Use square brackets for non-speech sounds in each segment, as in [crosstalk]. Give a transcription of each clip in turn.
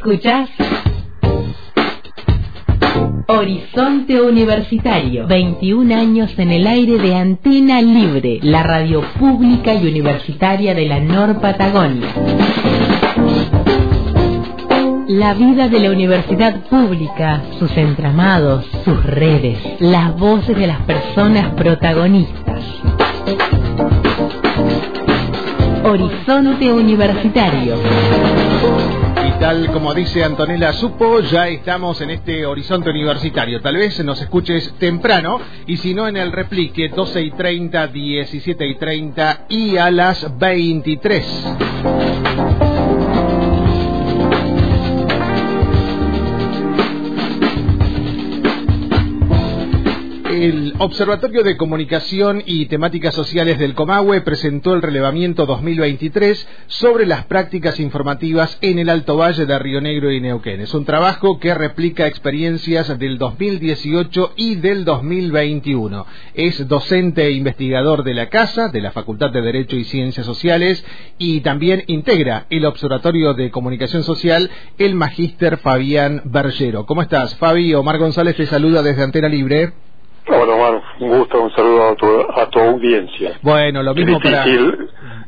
¿Escuchás? Horizonte Universitario. 21 años en el aire de Antena Libre, la radio pública y universitaria de la Nor Patagonia. La vida de la universidad pública, sus entramados, sus redes, las voces de las personas protagonistas. Horizonte Universitario. Tal como dice Antonella Supo, ya estamos en este horizonte universitario. Tal vez nos escuches temprano y si no en el replique 12 y 30, 17 y 30 y a las 23. Observatorio de Comunicación y Temáticas Sociales del Comahue presentó el relevamiento 2023 sobre las prácticas informativas en el Alto Valle de Río Negro y Neuquén. Es un trabajo que replica experiencias del 2018 y del 2021. Es docente e investigador de la Casa, de la Facultad de Derecho y Ciencias Sociales y también integra el Observatorio de Comunicación Social el magíster Fabián Bergero. ¿Cómo estás, Fabi? Omar González te saluda desde Antena Libre. Hola, Omar. Un gusto, un saludo a tu, a tu audiencia. Bueno, lo mismo para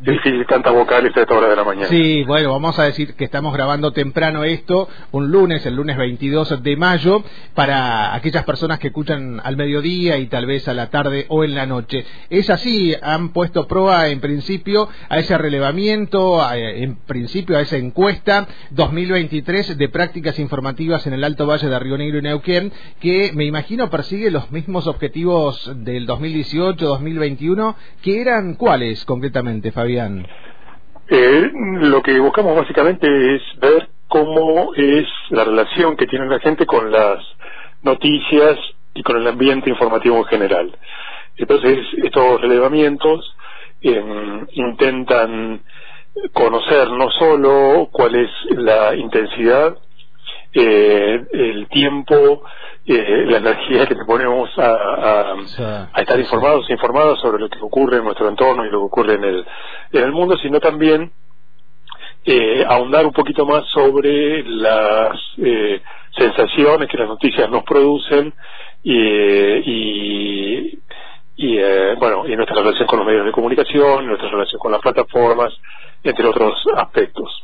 difícil tantas vocales a esta hora de la mañana. Sí, bueno, vamos a decir que estamos grabando temprano esto, un lunes, el lunes 22 de mayo, para aquellas personas que escuchan al mediodía y tal vez a la tarde o en la noche. Es así, han puesto prueba en principio a ese relevamiento, en principio a esa encuesta 2023 de prácticas informativas en el Alto Valle de Río Negro y Neuquén, que me imagino persigue los mismos objetivos del 2018-2021, que eran cuáles concretamente, Fabián. Eh, lo que buscamos básicamente es ver cómo es la relación que tiene la gente con las noticias y con el ambiente informativo en general. Entonces, estos relevamientos em, intentan conocer no solo cuál es la intensidad, eh, el tiempo, eh, la energía que le ponemos a, estar informados e informados sobre lo que ocurre en nuestro entorno y lo que ocurre en el, en el mundo, sino también eh, ahondar un poquito más sobre las eh, sensaciones que las noticias nos producen y, y, eh, bueno y nuestra relación con los medios de comunicación, nuestra relación con las plataformas, entre otros aspectos.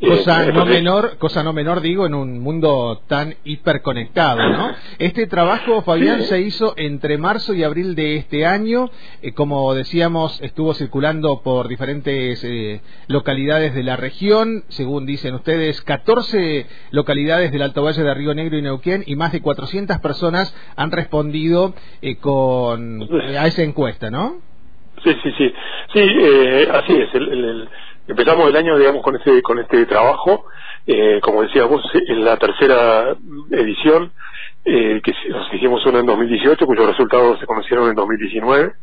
Cosa eh, no menor, cosa no menor digo en un mundo tan hiperconectado, ¿no? Este trabajo, Fabián, se hizo entre marzo y abril de este año, eh, como decíamos, estuvo circulando por diferentes eh, localidades de la región, según dicen ustedes, 14 localidades del Alto Valle de Río Negro y Neuquén y más de 400 personas han respondido con a esa encuesta, ¿no? Sí, sí, sí, sí, así es. el Empezamos el año, digamos, con este, con este trabajo, eh, como decía vos, en la tercera edición, eh, que nos hicimos uno en 2018, cuyos resultados se conocieron en 2019,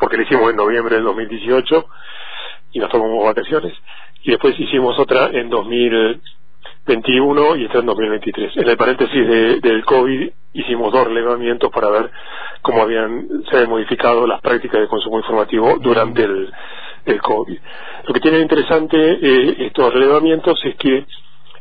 porque lo hicimos en noviembre del 2018 y nos tomamos vacaciones, y después hicimos otra en 2021 y esta en 2023. En el paréntesis del COVID hicimos dos relevamientos para ver cómo habían se habían modificado las prácticas de consumo informativo durante el el COVID. Lo que tiene interesante eh, estos relevamientos es que,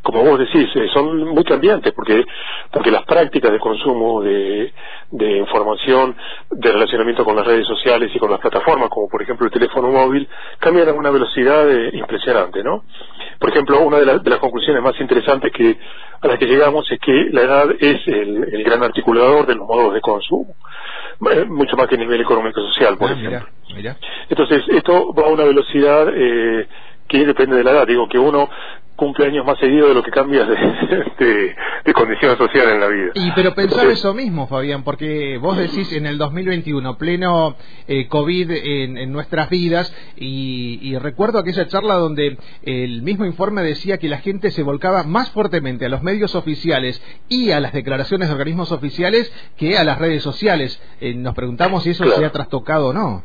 como vos decís, eh, son muy cambiantes porque porque las prácticas de consumo de, de información, de relacionamiento con las redes sociales y con las plataformas, como por ejemplo el teléfono móvil, cambian a una velocidad eh, impresionante, ¿no? Por ejemplo, una de, las conclusiones más interesantes que a las que llegamos es que la edad es el gran articulador de los modos de consumo. Eh, mucho más que a nivel económico-social, por ah, ejemplo. Entonces, esto va a una velocidad eh, que depende de la edad. Digo que uno cumple años más seguido de lo que cambia de, de, condición social en la vida. Y pero pensar eso mismo, Fabián, porque vos decís en el 2021, pleno eh, COVID en, nuestras vidas, y, recuerdo aquella charla donde el mismo informe decía que la gente se volcaba más fuertemente a los medios oficiales y a las declaraciones de organismos oficiales que a las redes sociales. Eh, nos preguntamos si eso se ha trastocado o no.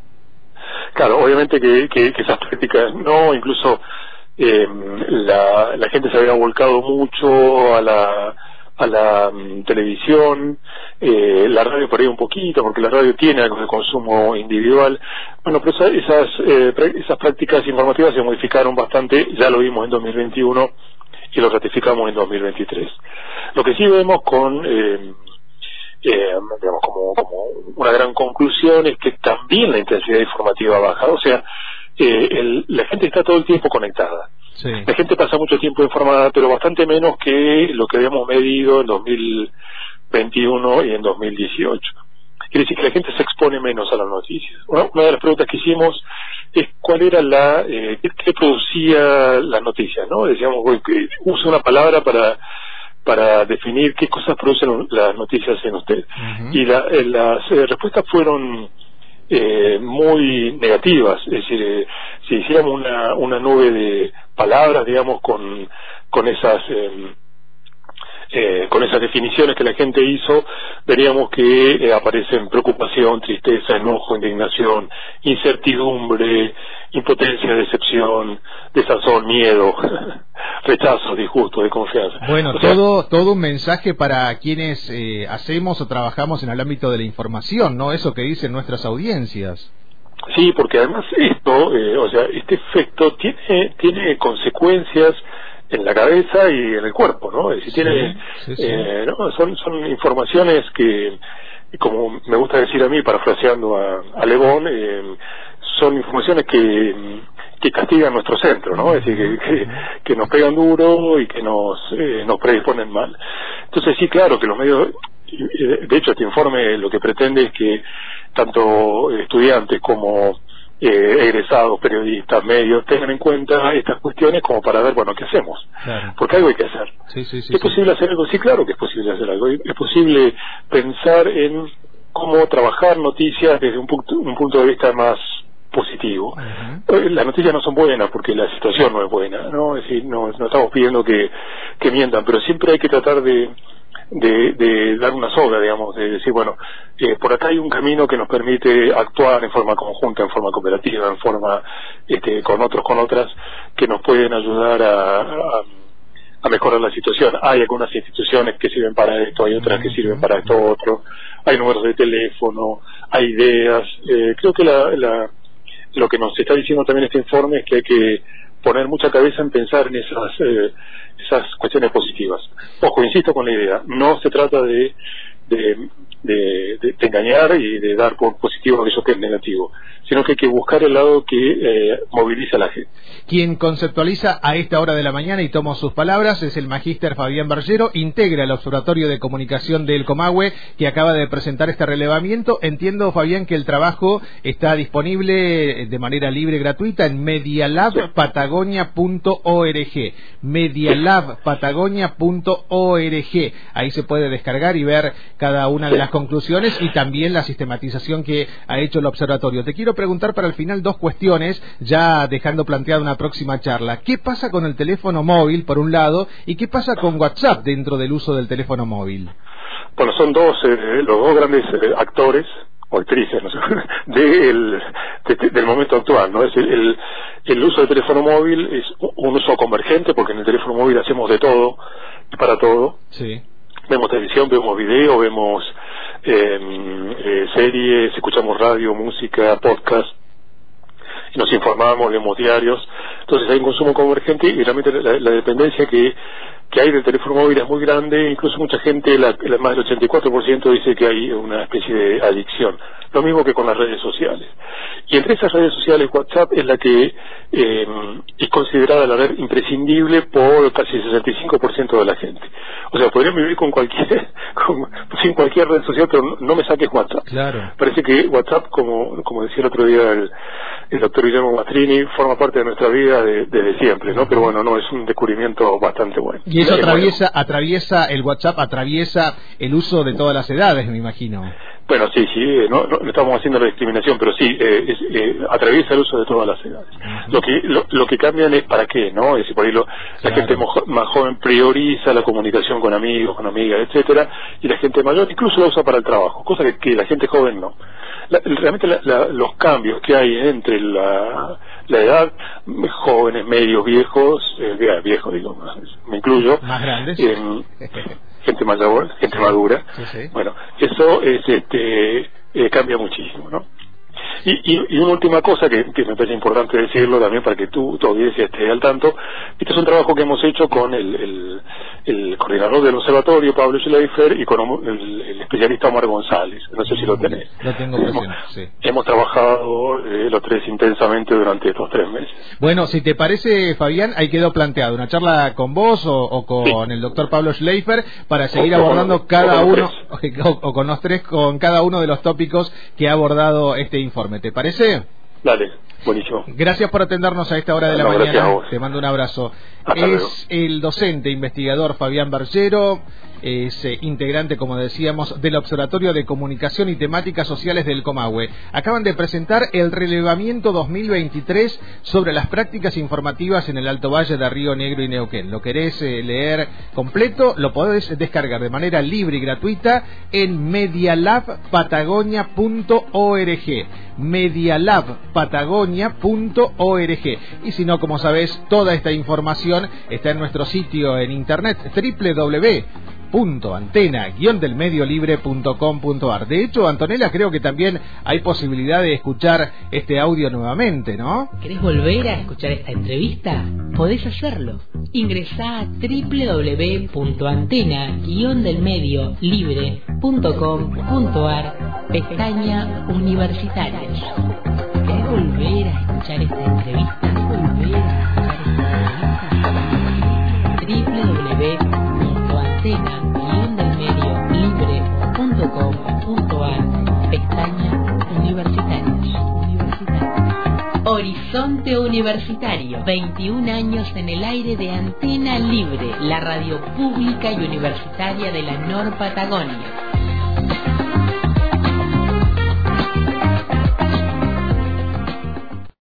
Claro, obviamente que, que esas prácticas no, incluso eh, la, gente se había volcado mucho a la a la mm, televisión, eh, la radio por ahí un poquito, porque la radio tiene algo de consumo individual. Bueno, pero esas, eh, esas prácticas informativas se modificaron bastante, ya lo vimos en 2021 y lo ratificamos en 2023. Lo que sí vemos con, eh, digamos, como, como una gran conclusión es que también la intensidad informativa baja, o sea, eh, la gente está todo el tiempo conectada. La gente pasa mucho tiempo informada, pero bastante menos que lo que habíamos medido en 2021 y en 2018. Quiere decir que la gente se expone menos a las noticias. Una, de las preguntas que hicimos es cuál era la, eh, qué, producía las noticias, ¿no? Decíamos, que usa una palabra para para definir qué cosas producen las noticias en usted. Y eh, las eh, respuestas fueron eh, muy negativas, es decir, eh, si hiciéramos una, una nube de palabras, digamos, con, con esas em, eh, con esas definiciones que la gente hizo, veríamos que eh, aparecen preocupación, tristeza, enojo, indignación, incertidumbre, impotencia, decepción, desazón, miedo, [laughs] rechazo, disgusto, de confianza. Bueno, todo, todo un mensaje para quienes eh, hacemos o trabajamos en el ámbito de la información, ¿no? Eso que dicen nuestras audiencias. Sí, porque además esto, o sea, este efecto tiene, tiene consecuencias en la cabeza y en el cuerpo, ¿no? Es decir, tiene, Eh, ¿no? son, son informaciones que, como me gusta decir a mí, parafraseando a, a Lebón, eh, son informaciones que, que castigan nuestro centro, ¿no? Es decir, que, que, nos pegan duro y que nos, eh, nos predisponen mal. Entonces sí, claro que los medios, de hecho este informe lo que pretende es que tanto estudiantes como eh, egresados, periodistas, medios, tengan en cuenta estas cuestiones como para ver, bueno, ¿qué hacemos? Porque algo hay que hacer. ¿Es posible hacer algo? Sí, claro que es posible hacer algo. Es posible pensar en cómo trabajar noticias desde un punto, un punto de vista más positivo. Eh, las noticias no son buenas porque la situación no es buena, ¿no? Es decir, no, no estamos pidiendo que, que mientan, pero siempre hay que tratar de de, de dar una soga, digamos, de decir, bueno, eh, por acá hay un camino que nos permite actuar en forma conjunta, en forma cooperativa, en forma este, con otros, con otras, que nos pueden ayudar a, a, mejorar la situación. Hay algunas instituciones que sirven para esto, hay otras que sirven para esto otro, hay números de teléfono, hay ideas. Eh, creo que la, la, lo que nos está diciendo también este informe es que hay que poner mucha cabeza en pensar en esas eh, esas cuestiones positivas. Ojo, insisto con la idea, no se trata de, de, de, engañar y de dar por positivo aquello que es negativo, sino que hay que buscar el lado que eh, moviliza a la gente. Quien conceptualiza a esta hora de la mañana y toma sus palabras es el magíster Fabián Bergero, integra el Observatorio de Comunicación del Comahue, que acaba de presentar este relevamiento. Entiendo, Fabián, que el trabajo está disponible de manera libre y gratuita en medialabpatagonia.org. Medialabpatagonia.org. Ahí se puede descargar y ver cada una de las conclusiones y también la sistematización que ha hecho el observatorio. Te quiero preguntar para el final dos cuestiones, ya dejando planteada una próxima charla. ¿Qué pasa con el teléfono móvil, por un lado, y qué pasa con WhatsApp dentro del uso del teléfono móvil? Bueno, son dos, eh, los dos grandes eh, actores o actrices no sé, [laughs] del momento actual, ¿no? Es el, el, uso del teléfono móvil es un uso convergente porque en el teléfono móvil hacemos de todo y para todo. Sí. Vemos televisión, vemos video, vemos series, escuchamos radio, música, podcast, y nos informamos, leemos diarios. Entonces hay un consumo convergente y realmente la, dependencia que, que hay del teléfono móvil es muy grande, incluso mucha gente, la, más del 84% dice que hay una especie de adicción. Lo mismo que con las redes sociales. Y entre esas redes sociales, WhatsApp es la que eh, es considerada la red imprescindible por casi el 65% de la gente. O sea, podrían vivir con cualquier, [laughs] sin cualquier red social, pero no, me saques WhatsApp. Claro. Parece que WhatsApp, como, como decía el otro día el, el doctor Guillermo Mastrini, forma parte de nuestra vida desde siempre, ¿no? Pero bueno, no, es un descubrimiento bastante bueno. Y eso atraviesa, atraviesa el WhatsApp, atraviesa el uso de todas las edades, me imagino. Bueno, sí, sí, no, no, estamos haciendo la discriminación, pero sí, eh, eh, atraviesa el uso de todas las edades. Lo que lo, que cambian es para qué, ¿no? Es decir, por ahí la gente más joven prioriza la comunicación con amigos, con amigas, etcétera, y la gente mayor incluso la usa para el trabajo, cosa que, la gente joven no. realmente los cambios que hay entre la, edad, jóvenes, medios, viejos, viejos digo, me incluyo, más grandes [laughs] gente mayor, gente madura. Bueno, eso es, este, eh, cambia muchísimo, ¿no? Y, y, una última cosa que, me parece importante decirlo también para que tú, tu audiencia esté al tanto, este es un trabajo que hemos hecho con el, el, coordinador del observatorio, Pablo Schleifer, y con el, especialista Omar González. No sé si lo tenés. Lo tengo presente, sí. Hemos trabajado eh, los tres intensamente durante estos tres meses. Bueno, si te parece, Fabián, ahí quedó planteado una charla con vos o, con el doctor Pablo Schleifer para seguir abordando cada uno, [laughs] o, con los tres, con cada uno de los tópicos que ha abordado este informe. ¿Te parece? Dale, buenísimo. Gracias por atendernos a esta hora de la mañana. Te mando un abrazo. es el docente investigador Fabián Bargero es eh, integrante, como decíamos, del Observatorio de Comunicación y Temáticas Sociales del Comahue. Acaban de presentar el relevamiento 2023 sobre las prácticas informativas en el Alto Valle de Río Negro y Neuquén. ¿Lo querés eh, leer completo? Lo podés descargar de manera libre y gratuita en medialabpatagonia.org medialabpatagonia.org y si no, como sabés, toda esta información está en nuestro sitio en internet www www.antena-delmediolibre.com.ar. De hecho, Antonella, creo que también hay posibilidad de escuchar este audio nuevamente, ¿no? ¿Querés volver a escuchar esta entrevista? Podés hacerlo. Ingresá a www.antena-delmediolibre.com.ar pestaña universitarios. ¿Querés volver a escuchar esta entrevista? ¿Volver a Horizonte Universitario, 21 años en el aire de Antena Libre, la radio pública y universitaria de la Nor Patagonia.